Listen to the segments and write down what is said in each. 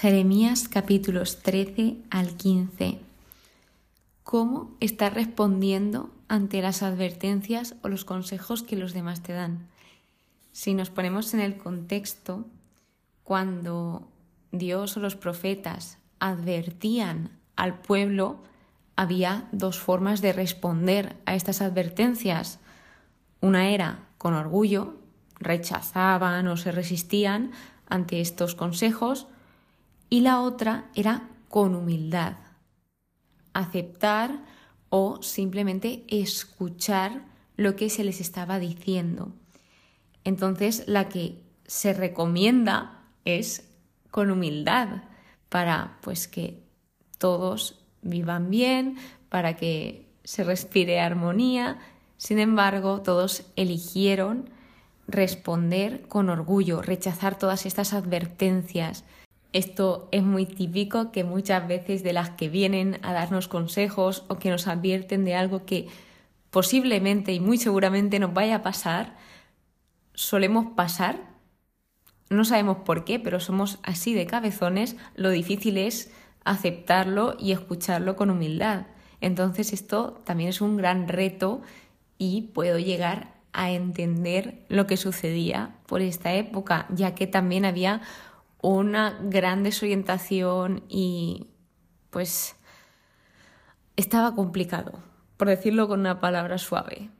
Jeremías capítulos 13 al 15. ¿Cómo estás respondiendo ante las advertencias o los consejos que los demás te dan? Si nos ponemos en el contexto, cuando Dios o los profetas advertían al pueblo, había dos formas de responder a estas advertencias. Una era con orgullo, rechazaban o se resistían ante estos consejos, y la otra era con humildad, aceptar o simplemente escuchar lo que se les estaba diciendo. Entonces, la que se recomienda es con humildad para pues que todos vivan bien, para que se respire armonía. Sin embargo, todos eligieron responder con orgullo, rechazar todas estas advertencias, esto es muy típico que muchas veces de las que vienen a darnos consejos o que nos advierten de algo que posiblemente y muy seguramente nos vaya a pasar, solemos pasar. No sabemos por qué, pero somos así de cabezones. Lo difícil es aceptarlo y escucharlo con humildad. Entonces esto también es un gran reto y puedo llegar a entender lo que sucedía por esta época, ya que también había una gran desorientación y pues estaba complicado, por decirlo con una palabra suave.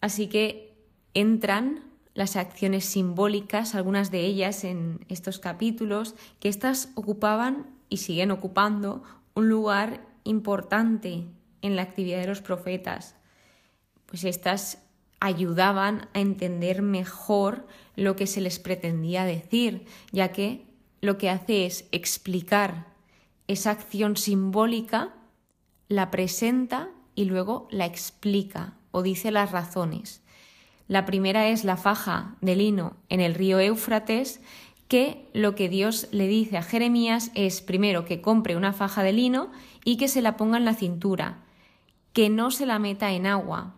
Así que entran las acciones simbólicas, algunas de ellas en estos capítulos, que éstas ocupaban y siguen ocupando un lugar importante en la actividad de los profetas. Pues estas ayudaban a entender mejor lo que se les pretendía decir, ya que lo que hace es explicar esa acción simbólica, la presenta y luego la explica o dice las razones. La primera es la faja de lino en el río Éufrates, que lo que Dios le dice a Jeremías es primero que compre una faja de lino y que se la ponga en la cintura, que no se la meta en agua,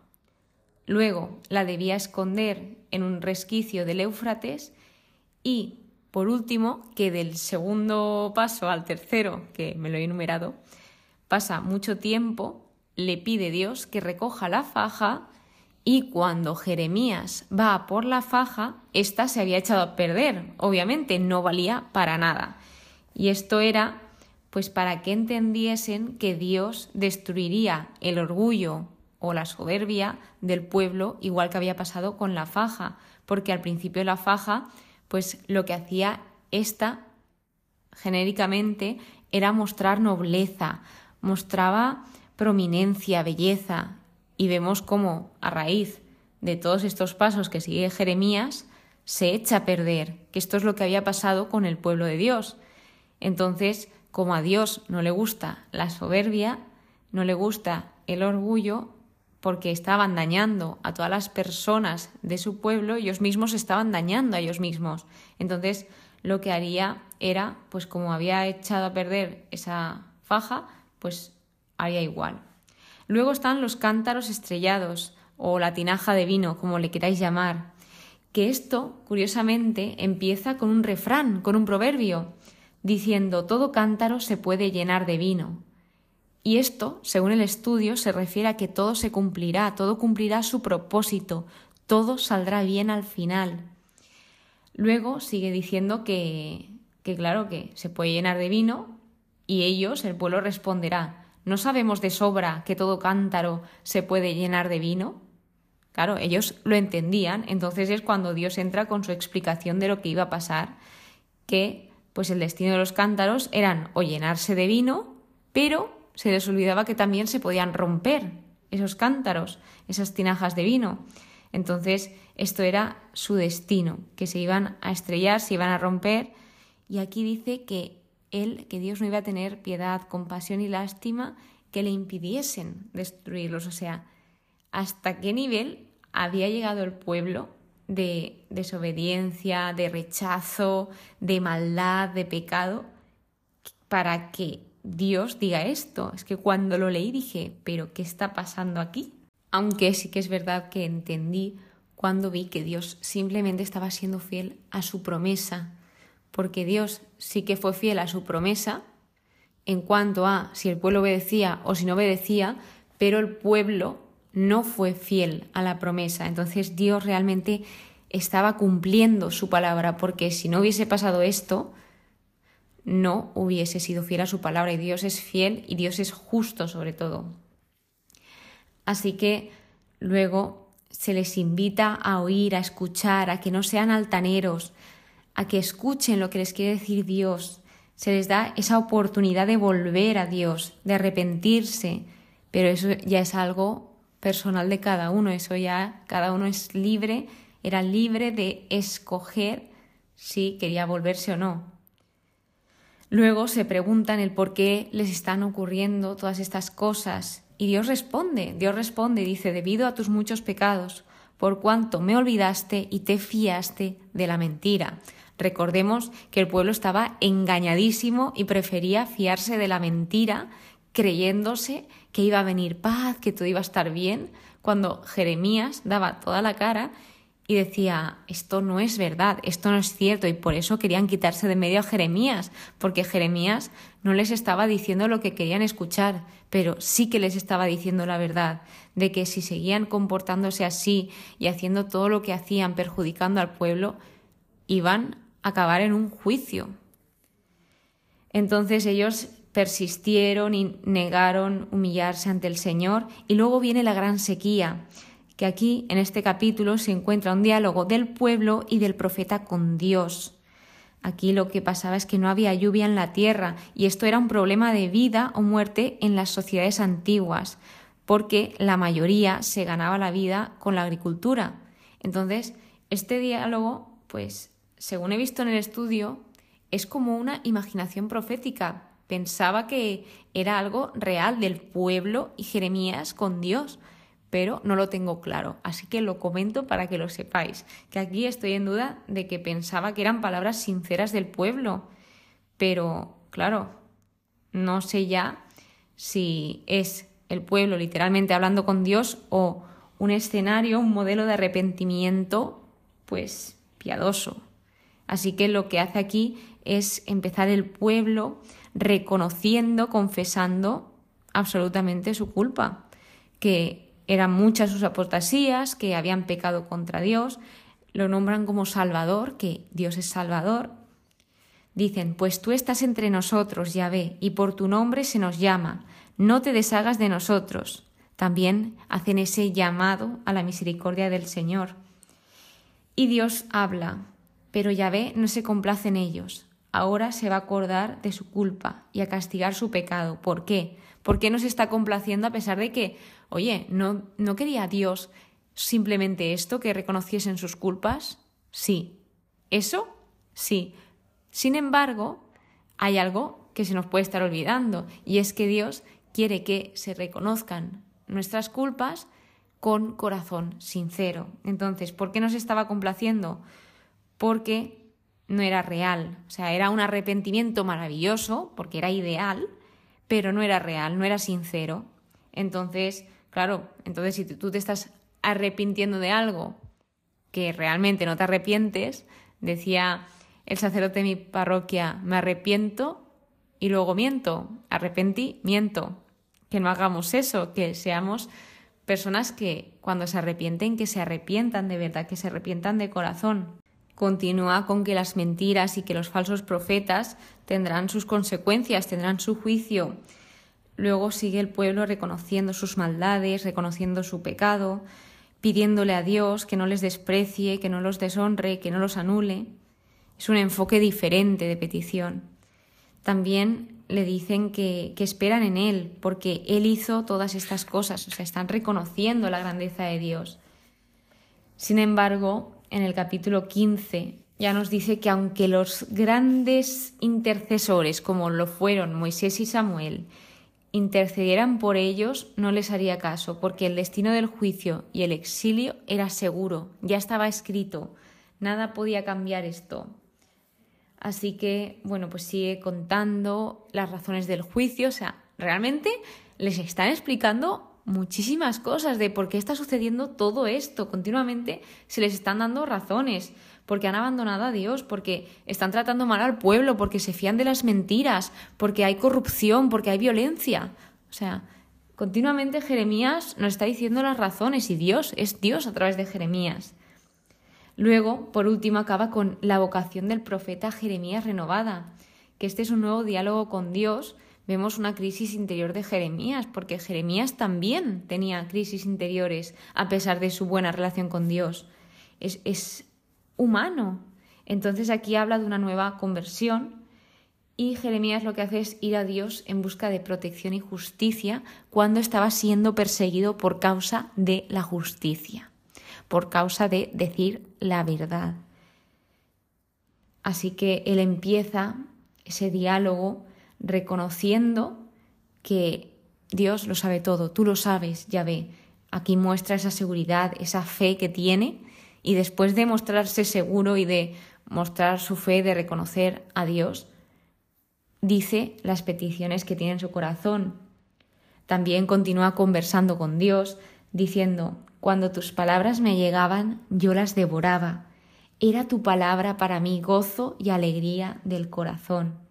Luego la debía esconder en un resquicio del Éufrates y, por último, que del segundo paso al tercero, que me lo he enumerado, pasa mucho tiempo, le pide Dios que recoja la faja y cuando Jeremías va por la faja, ésta se había echado a perder, obviamente no valía para nada. Y esto era pues para que entendiesen que Dios destruiría el orgullo o la soberbia del pueblo, igual que había pasado con la faja, porque al principio la faja, pues lo que hacía esta genéricamente era mostrar nobleza, mostraba prominencia, belleza, y vemos cómo a raíz de todos estos pasos que sigue Jeremías, se echa a perder, que esto es lo que había pasado con el pueblo de Dios. Entonces, como a Dios no le gusta la soberbia, no le gusta el orgullo, porque estaban dañando a todas las personas de su pueblo, ellos mismos estaban dañando a ellos mismos. Entonces, lo que haría era, pues como había echado a perder esa faja, pues haría igual. Luego están los cántaros estrellados o la tinaja de vino, como le queráis llamar, que esto, curiosamente, empieza con un refrán, con un proverbio, diciendo todo cántaro se puede llenar de vino. Y esto, según el estudio, se refiere a que todo se cumplirá, todo cumplirá su propósito, todo saldrá bien al final. Luego sigue diciendo que, que claro, que se puede llenar de vino y ellos, el pueblo, responderá, ¿no sabemos de sobra que todo cántaro se puede llenar de vino? Claro, ellos lo entendían, entonces es cuando Dios entra con su explicación de lo que iba a pasar, que pues el destino de los cántaros eran o llenarse de vino, pero se les olvidaba que también se podían romper esos cántaros, esas tinajas de vino. Entonces, esto era su destino, que se iban a estrellar, se iban a romper. Y aquí dice que él, que Dios no iba a tener piedad, compasión y lástima que le impidiesen destruirlos. O sea, hasta qué nivel había llegado el pueblo de desobediencia, de rechazo, de maldad, de pecado, para que Dios diga esto. Es que cuando lo leí dije, pero ¿qué está pasando aquí? Aunque sí que es verdad que entendí cuando vi que Dios simplemente estaba siendo fiel a su promesa, porque Dios sí que fue fiel a su promesa en cuanto a si el pueblo obedecía o si no obedecía, pero el pueblo no fue fiel a la promesa. Entonces Dios realmente estaba cumpliendo su palabra, porque si no hubiese pasado esto, no hubiese sido fiel a su palabra. Y Dios es fiel y Dios es justo sobre todo. Así que luego se les invita a oír, a escuchar, a que no sean altaneros, a que escuchen lo que les quiere decir Dios. Se les da esa oportunidad de volver a Dios, de arrepentirse, pero eso ya es algo personal de cada uno, eso ya cada uno es libre, era libre de escoger si quería volverse o no. Luego se preguntan el por qué les están ocurriendo todas estas cosas y Dios responde, Dios responde, dice, debido a tus muchos pecados, por cuanto me olvidaste y te fiaste de la mentira. Recordemos que el pueblo estaba engañadísimo y prefería fiarse de la mentira, creyéndose que iba a venir paz, que todo iba a estar bien, cuando Jeremías daba toda la cara y decía, esto no es verdad, esto no es cierto, y por eso querían quitarse de medio a Jeremías, porque Jeremías no les estaba diciendo lo que querían escuchar, pero sí que les estaba diciendo la verdad, de que si seguían comportándose así y haciendo todo lo que hacían perjudicando al pueblo, iban a acabar en un juicio. Entonces ellos persistieron y negaron humillarse ante el Señor, y luego viene la gran sequía que aquí en este capítulo se encuentra un diálogo del pueblo y del profeta con Dios. Aquí lo que pasaba es que no había lluvia en la tierra y esto era un problema de vida o muerte en las sociedades antiguas, porque la mayoría se ganaba la vida con la agricultura. Entonces, este diálogo, pues, según he visto en el estudio, es como una imaginación profética. Pensaba que era algo real del pueblo y Jeremías con Dios pero no lo tengo claro. Así que lo comento para que lo sepáis, que aquí estoy en duda de que pensaba que eran palabras sinceras del pueblo, pero claro, no sé ya si es el pueblo literalmente hablando con Dios o un escenario, un modelo de arrepentimiento, pues piadoso. Así que lo que hace aquí es empezar el pueblo reconociendo, confesando absolutamente su culpa, que eran muchas sus apostasías, que habían pecado contra Dios, lo nombran como Salvador, que Dios es Salvador. Dicen, pues tú estás entre nosotros, Yahvé, y por tu nombre se nos llama, no te deshagas de nosotros. También hacen ese llamado a la misericordia del Señor. Y Dios habla, pero Yahvé no se complace en ellos. Ahora se va a acordar de su culpa y a castigar su pecado. ¿Por qué? ¿Por qué no se está complaciendo a pesar de que Oye, ¿no, ¿no quería Dios simplemente esto, que reconociesen sus culpas? Sí. ¿Eso? Sí. Sin embargo, hay algo que se nos puede estar olvidando, y es que Dios quiere que se reconozcan nuestras culpas con corazón sincero. Entonces, ¿por qué nos estaba complaciendo? Porque no era real, o sea, era un arrepentimiento maravilloso, porque era ideal, pero no era real, no era sincero. Entonces, Claro, entonces si tú te estás arrepintiendo de algo que realmente no te arrepientes, decía el sacerdote de mi parroquia, me arrepiento y luego miento, arrepentí, miento. Que no hagamos eso, que seamos personas que cuando se arrepienten, que se arrepientan de verdad, que se arrepientan de corazón. Continúa con que las mentiras y que los falsos profetas tendrán sus consecuencias, tendrán su juicio Luego sigue el pueblo reconociendo sus maldades, reconociendo su pecado, pidiéndole a Dios que no les desprecie, que no los deshonre, que no los anule. Es un enfoque diferente de petición. También le dicen que, esperan en Él, porque Él hizo todas estas cosas, o sea, están reconociendo la grandeza de Dios. Sin embargo, en el capítulo 15 ya nos dice que aunque los grandes intercesores, como lo fueron Moisés y Samuel, intercedieran por ellos, no les haría caso, porque el destino del juicio y el exilio era seguro, ya estaba escrito, nada podía cambiar esto. Así que, bueno, pues sigue contando las razones del juicio, o sea, realmente les están explicando muchísimas cosas de por qué está sucediendo todo esto. Continuamente se les están dando razones. porque han abandonado a Dios, porque están tratando mal al pueblo, porque se fían de las mentiras, porque hay corrupción, porque hay violencia. O sea, continuamente Jeremías nos está diciendo las razones y Dios es Dios a través de Jeremías. Luego, por último, acaba con la vocación del profeta Jeremías renovada, que este es un nuevo diálogo con Dios. Vemos una crisis interior de Jeremías, porque Jeremías también tenía crisis interiores a pesar de su buena relación con Dios. Es, es humano. Entonces aquí habla de una nueva conversión y Jeremías lo que hace es ir a Dios en busca de protección y justicia cuando estaba siendo perseguido por causa de la justicia por causa de decir la verdad. Así que él empieza ese diálogo reconociendo que Dios lo sabe todo, tú lo sabes, ya ve. Aquí muestra esa seguridad, esa fe que tiene y después de mostrarse seguro y de mostrar su fe, de reconocer a Dios, dice las peticiones que tiene en su corazón. También continúa conversando con Dios, diciendo, cuando tus palabras me llegaban, yo las devoraba. Era tu palabra para mí gozo y alegría del corazón.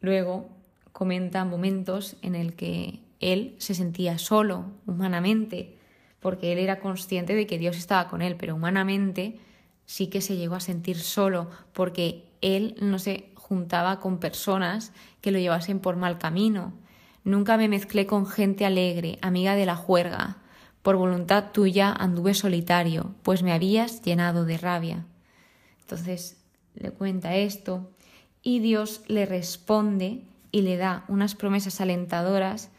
Luego comenta momentos en el que él se sentía solo humanamente, porque él era consciente de que Dios estaba con él, pero humanamente sí que se llegó a sentir solo, porque él no se juntaba con personas que lo llevasen por mal camino. Nunca me mezclé con gente alegre, amiga de la juerga. Por voluntad tuya anduve solitario, pues me habías llenado de rabia. Entonces le cuenta esto y Dios le responde y le da unas promesas alentadoras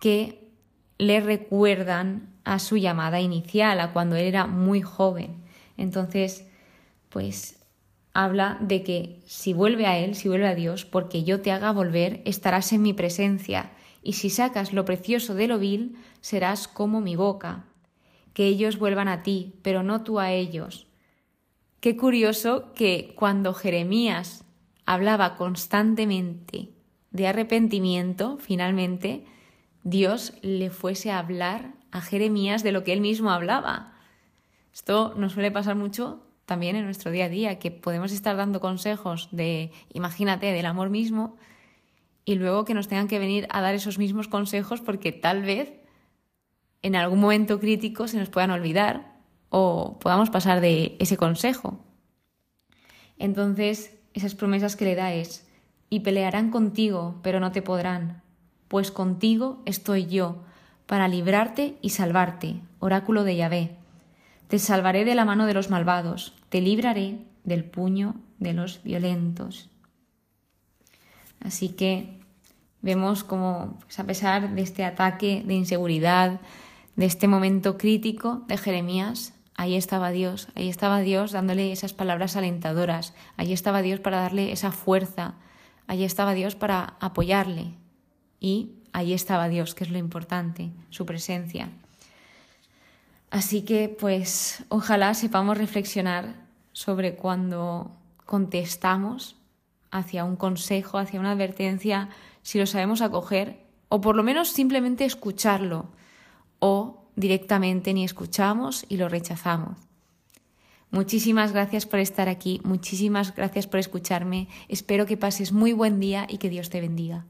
que le recuerdan a su llamada inicial, a cuando él era muy joven. Entonces, pues habla de que si vuelve a Él, si vuelve a Dios, porque yo te haga volver, estarás en mi presencia y si sacas lo precioso de lo vil, serás como mi boca. Que ellos vuelvan a ti, pero no tú a ellos. Qué curioso que cuando Jeremías hablaba constantemente de arrepentimiento, finalmente Dios le fuese a hablar a Jeremías de lo que él mismo hablaba. Esto nos suele pasar mucho también en nuestro día a día, que podemos estar dando consejos de, imagínate, del amor mismo, y luego que nos tengan que venir a dar esos mismos consejos porque tal vez en algún momento crítico se nos puedan olvidar o podamos pasar de ese consejo. Entonces, esas promesas que le da es, y pelearán contigo, pero no te podrán, pues contigo estoy yo, para librarte y salvarte, oráculo de Yahvé. Te salvaré de la mano de los malvados, te libraré del puño de los violentos. Así que vemos como, pues, a pesar de este ataque de inseguridad, de este momento crítico de Jeremías, ahí estaba Dios, ahí estaba Dios dándole esas palabras alentadoras, ahí estaba Dios para darle esa fuerza, ahí estaba Dios para apoyarle y ahí estaba Dios, que es lo importante, su presencia. Así que pues ojalá sepamos reflexionar sobre cuando contestamos hacia un consejo, hacia una advertencia, si lo sabemos acoger, o por lo menos simplemente escucharlo, o directamente ni escuchamos y lo rechazamos. Muchísimas gracias por estar aquí, muchísimas gracias por escucharme, espero que pases muy buen día y que Dios te bendiga.